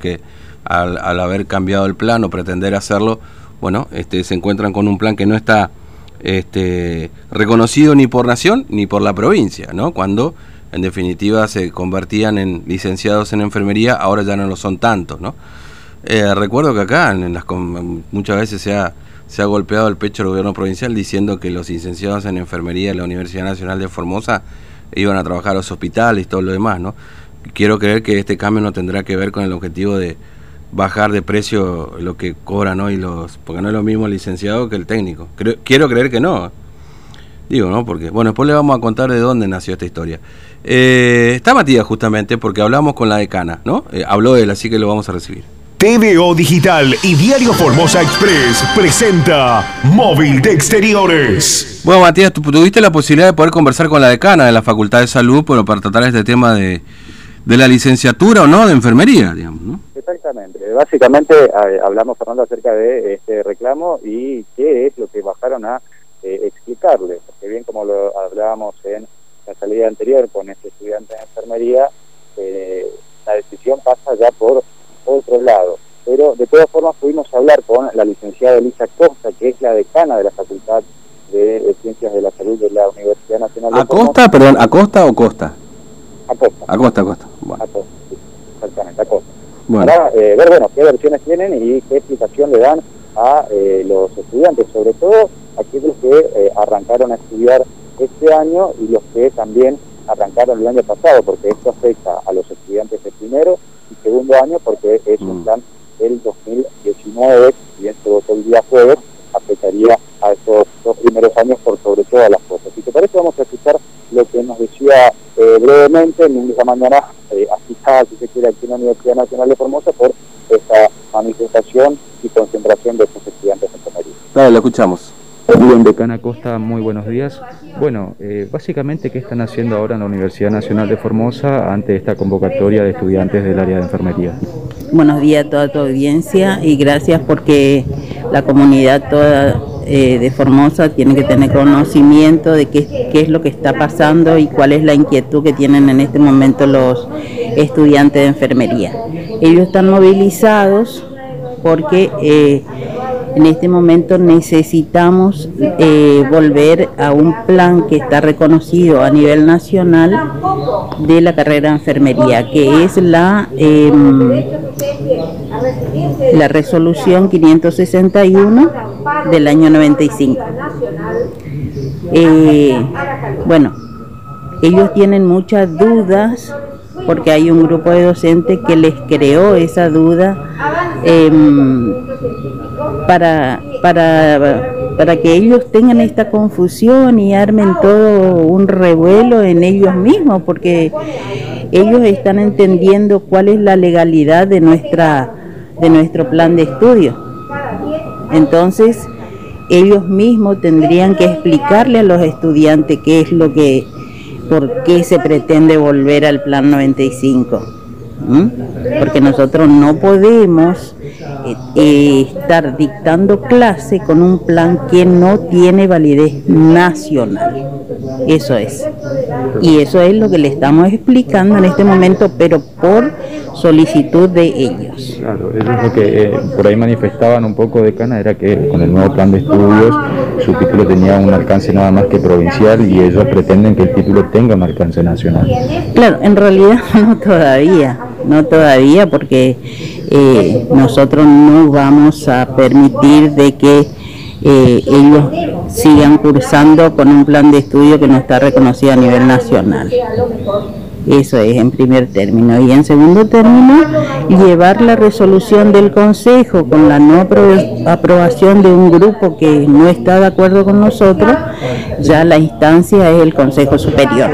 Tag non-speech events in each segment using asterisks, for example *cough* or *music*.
porque al, haber cambiado el plan o pretender hacerlo, bueno, este, se encuentran con un plan que no está este, reconocido ni por nación ni por la provincia, ¿no? Cuando en definitiva se convertían en licenciados en enfermería, ahora ya no lo son tantos, ¿no? Eh, recuerdo que acá muchas veces se ha, golpeado el pecho el gobierno provincial diciendo que los licenciados en enfermería de la Universidad Nacional de Formosa iban a trabajar a los hospitales y todo lo demás, ¿no? Quiero creer que este cambio no tendrá que ver con el objetivo de bajar de precio lo que cobran hoy los, porque no es lo mismo el licenciado que el técnico. quiero creer que no. Digo, ¿no? Porque, bueno, después le vamos a contar de dónde nació esta historia. Eh, está Matías justamente porque hablamos con la decana, ¿no? Eh, habló él, así que lo vamos a recibir. TVO Digital y Diario Formosa Express presenta Móvil de Exteriores. Bueno, Matías, tú tuviste la posibilidad de poder conversar con la decana de la Facultad de Salud bueno, para tratar este tema de, de la licenciatura o no de enfermería, digamos, ¿no? Exactamente. Básicamente hablamos, Fernando, acerca de este reclamo y qué es lo que bajaron a eh, explicarle. Porque bien como lo hablábamos en la salida anterior con este estudiante de enfermería, eh, la decisión pasa ya por otro lado. Pero de todas formas pudimos hablar con la licenciada Elisa Costa, que es la decana de la Facultad de, Ciencias de la Salud de la Universidad Nacional de ¿Acosta, perdón, Acosta o Costa? Acosta. Acosta, Acosta. Bueno. Acosta, sí, exactamente, Acosta. Para eh, ver, bueno, qué versiones tienen y qué explicación le dan a eh, los estudiantes, sobre todo aquellos que eh, arrancaron a estudiar este año y los que también arrancaron el año pasado, porque esto afecta a los estudiantes de primero y segundo año porque es un plan del 2019, y en todo el día jueves, afectaría a estos dos primeros años por sobre todas las cosas. Si te parece, vamos a escuchar lo que nos decía eh, brevemente en esta mañana, eh, asistada, si se quiere, aquí en la Universidad Nacional de Formosa por esta manifestación y concentración de estos estudiantes en Comería. Dale, lo escuchamos. Bien, decana Costa, muy buenos días. Bueno, eh, básicamente, ¿qué están haciendo ahora en la Universidad Nacional de Formosa ante esta convocatoria de estudiantes del área de enfermería? Buenos días a toda tu audiencia y gracias porque la comunidad toda eh, de Formosa tiene que tener conocimiento de qué, qué es lo que está pasando y cuál es la inquietud que tienen en este momento los estudiantes de enfermería. Ellos están movilizados porque... Eh, en este momento necesitamos eh, volver a un plan que está reconocido a nivel nacional de la carrera de enfermería, que es la, em, la resolución 561 del año 95. Eh, bueno, ellos tienen muchas dudas porque hay un grupo de docentes que les creó esa duda em, para, para, para que ellos tengan esta confusión y armen todo un revuelo en ellos mismos, porque ellos están entendiendo cuál es la legalidad de, nuestra, de nuestro plan de estudio. Entonces, ellos mismos tendrían que explicarle a los estudiantes qué es lo que por qué se pretende volver al plan 95. Porque nosotros no podemos eh, estar dictando clase con un plan que no tiene validez nacional. Eso es. Y eso es lo que le estamos explicando en este momento, pero por solicitud de ellos. Claro, eso es lo que eh, por ahí manifestaban un poco de cana, era que con el nuevo plan de estudios su título tenía un alcance nada más que provincial y ellos pretenden que el título tenga un alcance nacional. Claro, en realidad *laughs* no todavía, no todavía porque eh, nosotros no vamos a permitir de que eh, ellos sigan cursando con un plan de estudio que no está reconocido a nivel nacional. Eso es en primer término. Y en segundo término, llevar la resolución del Consejo con la no aprobación de un grupo que no está de acuerdo con nosotros, ya la instancia es el Consejo Superior.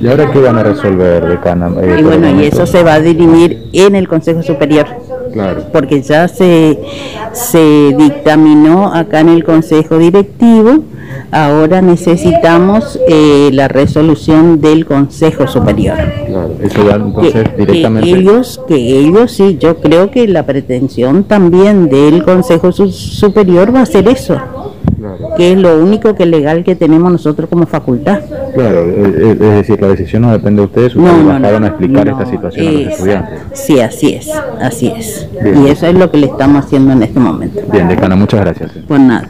¿Y ahora qué van a resolver, decana? Eh, y bueno, y eso se va a dirimir en el Consejo Superior. Claro. Porque ya se, se dictaminó acá en el Consejo Directivo Ahora necesitamos eh, la resolución del Consejo Superior. Claro, eso va entonces que, directamente. Que ellos, que ellos sí, yo creo que la pretensión también del Consejo Superior va a ser eso. Que es lo único que legal que tenemos nosotros como facultad. Claro, eh, eh, es decir, la decisión no depende de ustedes, ustedes No, no, bajaron no, a explicar no, esta situación a los es- estudiantes. Sí, así es, así es. Bien. Y eso es lo que le estamos haciendo en este momento. Bien, decana, muchas gracias. Pues nada.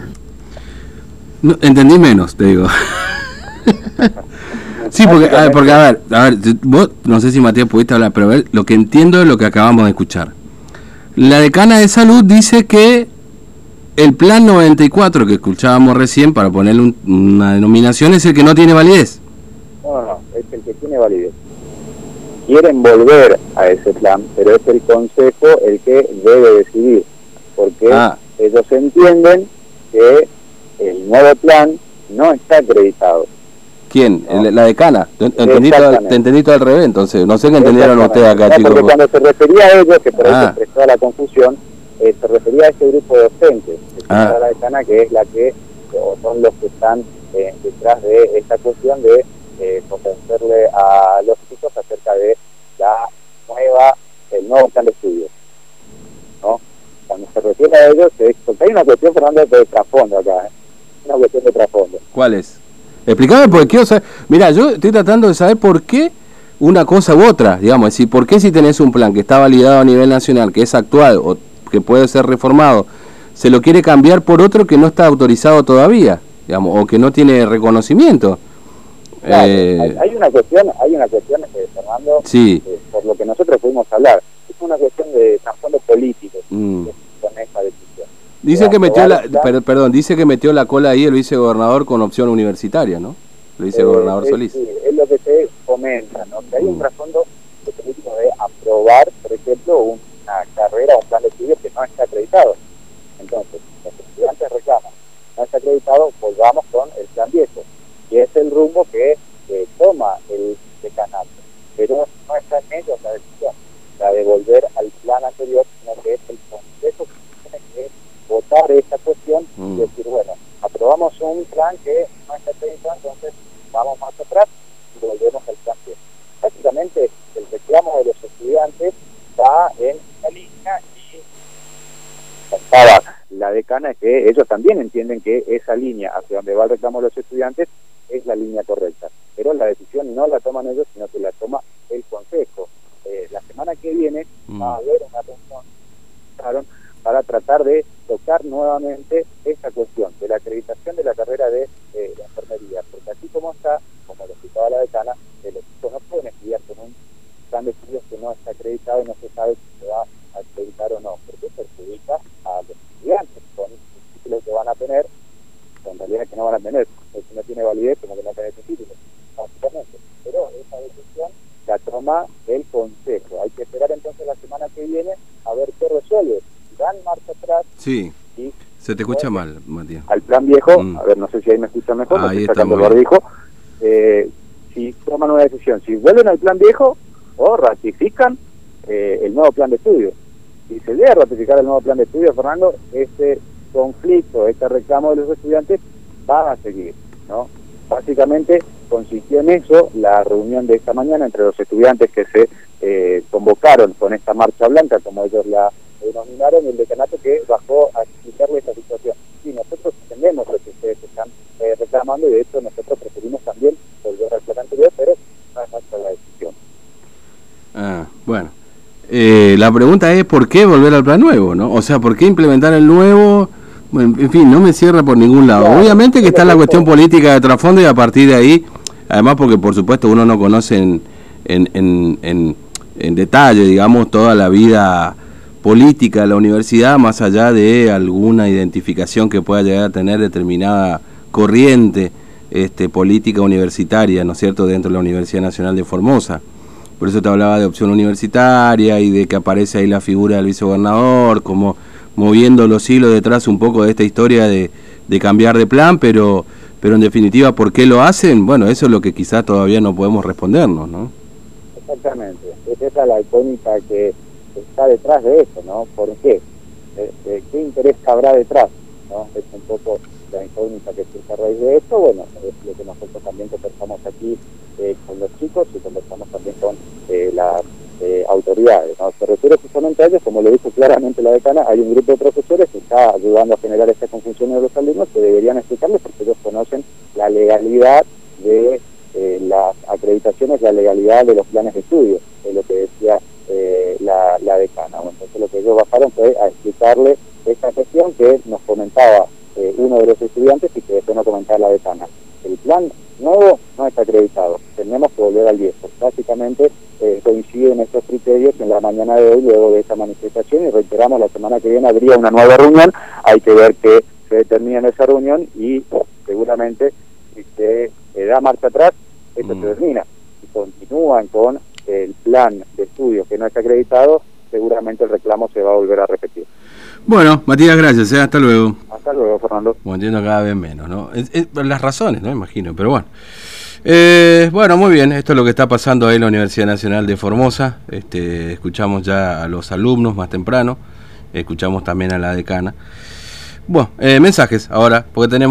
No, entendí menos, te digo. *laughs* sí, porque a, ver, porque, a ver, a ver, vos, no sé si Matías pudiste hablar, pero a ver, lo que entiendo es lo que acabamos de escuchar. La decana de salud dice que el plan 94 que escuchábamos recién, para ponerle un- una denominación, es el que no tiene validez. No, no, no, es el que tiene validez. Quieren volver a ese plan, pero es el Consejo el que debe decidir, porque Ah. ellos entienden que el nuevo plan no está acreditado. ¿Quién? No. La decana. Te entendí, todo, te entendí todo al revés, entonces. No sé qué entendieron ustedes acá, No, chicos. Porque cuando se refería a ellos, que por ahí Ah. se expresó la confusión, eh, se refería a ese grupo de docentes, que Ah. señala la decana, que es la que o son los que están eh, detrás de esta cuestión de eh, convencerle a los chicos acerca de la nueva, el nuevo plan de estudios. ¿no? Cuando se refiere a ellos, es- porque hay una cuestión, Fernando, de trasfondo acá, ¿eh? una cuestión de trasfondo. ¿Cuál es? Explícame porque quiero saber. Mira, yo estoy tratando de saber por qué una cosa u otra, digamos, es decir, por qué si tenés un plan que está validado a nivel nacional, que es actual o que puede ser reformado, se lo quiere cambiar por otro que no está autorizado todavía, digamos, o que no tiene reconocimiento. Claro, Eh, hay, una cuestión, hay una cuestión, eh, Fernando, sí, eh, por lo que nosotros pudimos hablar, es una cuestión de trasfondo político mm. con esta decisión. dice que metió la, per- perdón, dice que metió la cola ahí el vicegobernador con opción universitaria, ¿no? El vicegobernador Eh, Solís. sí, es lo que se comenta, ¿no? que hay un Mm. trasfondo de político de aprobar, por ejemplo, una carrera, un plan de estudios que no está acreditado. Entonces, los estudiantes reclaman, no está acreditado, volvamos con el plan viejo, y es el rumbo que eh, toma el decanato. Pero no está en ellos la decisión, la de volver al plan anterior, sino que es el Consejo que tiene que votar esta cuestión Mm. y decir, bueno, aprobamos un plan está entonces vamos más atrás y volvemos al viejo. Básicamente, el reclamo de los estudiantes va en una línea y contaba la decana que ellos también entienden que esa línea hacia donde va el reclamo de los estudiantes es la línea correcta. Pero la decisión no la toman ellos, sino que la toma el Consejo. Eh, la semana que viene Mm. va a haber una reunión para tratar de tocar nuevamente esta cuestión de la acreditación de la carrera de eh, la enfermería. Porque así como está, como lo explicaba la decana, los chicos no pueden estudiar con un plan de estudios que no está acreditado y no se sabe si se va a acreditar o no, porque perjudica a los estudiantes con los títulos que van a tener, en realidad que no van a tener, porque si no tiene validez, como que no tiene ese título, básicamente. Pero esa decisión la toma el Consejo. Hay que esperar entonces la semana que viene a ver qué resuelve. Dan marcha atrás Sí, y se te escucha mal, Matías. al plan viejo, Mm. a ver, no ahí me escuchan mejor, me Ahí estoy sacando el barbijo, eh, si toman una decisión, si vuelven al plan viejo o ratifican eh, el nuevo plan de estudio. Si se a ratificar el nuevo plan de estudio, Fernando, este conflicto, este reclamo de los estudiantes va a seguir, ¿no? Básicamente consistió en eso la reunión de esta mañana entre los estudiantes que se eh, convocaron con esta marcha blanca, como ellos la denominaron, y el decanato que bajó a explicarle esta situación. Sí, nosotros entendemos lo que ustedes están eh, reclamando y de hecho nosotros preferimos también volver al plan anterior, pero no es nuestra la decisión. Ah, bueno. Eh, la pregunta es por qué volver al plan nuevo, ¿no? O sea, ¿por qué implementar el nuevo? Bueno, en fin, no me cierra por ningún lado. Claro, Obviamente que es está la cuestión política de trasfondo y a partir de ahí, además porque por supuesto uno no conoce en, en, en, en- en detalle, digamos, toda la vida política de la universidad, más allá de alguna identificación que pueda llegar a tener determinada corriente este, política universitaria, ¿no es cierto?, dentro de la Universidad Nacional de Formosa. Por eso te hablaba de opción universitaria y de que aparece ahí la figura del vicegobernador, como moviendo los hilos detrás un poco de esta historia de, de cambiar de plan, pero, pero en definitiva, ¿por qué lo hacen? Bueno, eso es lo que quizás todavía no podemos respondernos, ¿no? Exactamente, es esa la icónica que está detrás de eso, ¿no? ¿Por qué? Eh, eh, ¿Qué interés habrá detrás? Es un poco la incógnita que surge a raíz de esto, bueno, es lo que nosotros también conversamos aquí eh, con los chicos y conversamos también con las autoridades. ¿no? Se refiere justamente a ellos, como lo dijo claramente la decana, hay un grupo de profesores que está ayudando a generar esta confusión de los alumnos que deberían explicarles porque ellos conocen la legalidad de las acreditaciones, la legalidad de los planes de estudio, es lo que decía eh, la, la, decana. entonces lo que ellos bajaron fue a explicarle esta cuestión que nos comentaba uno de los estudiantes y que después nos comentaba la decana. El plan nuevo no está acreditado, tenemos que volver al viejo. Básicamente eh, coinciden estos criterios en la mañana de hoy, luego de esta manifestación, y reiteramos, la semana que viene habría una nueva reunión, hay que ver qué se determina en esa reunión y seguramente si se da marcha atrás, esto se mm. termina. Si continúan con el plan de estudio que no está acreditado, seguramente el reclamo se va a volver a repetir. Bueno, Matías, gracias. ¿eh? Hasta luego. Hasta luego, Fernando. Bueno, entiendo cada vez menos, ¿no? las razones, ¿no? Imagino, pero bueno. Eh, bueno, muy bien, esto es lo que está pasando ahí en la Universidad Nacional de Formosa. Este, escuchamos ya a los alumnos más temprano, escuchamos también a la decana. Bueno, eh, mensajes ahora, porque tenemos...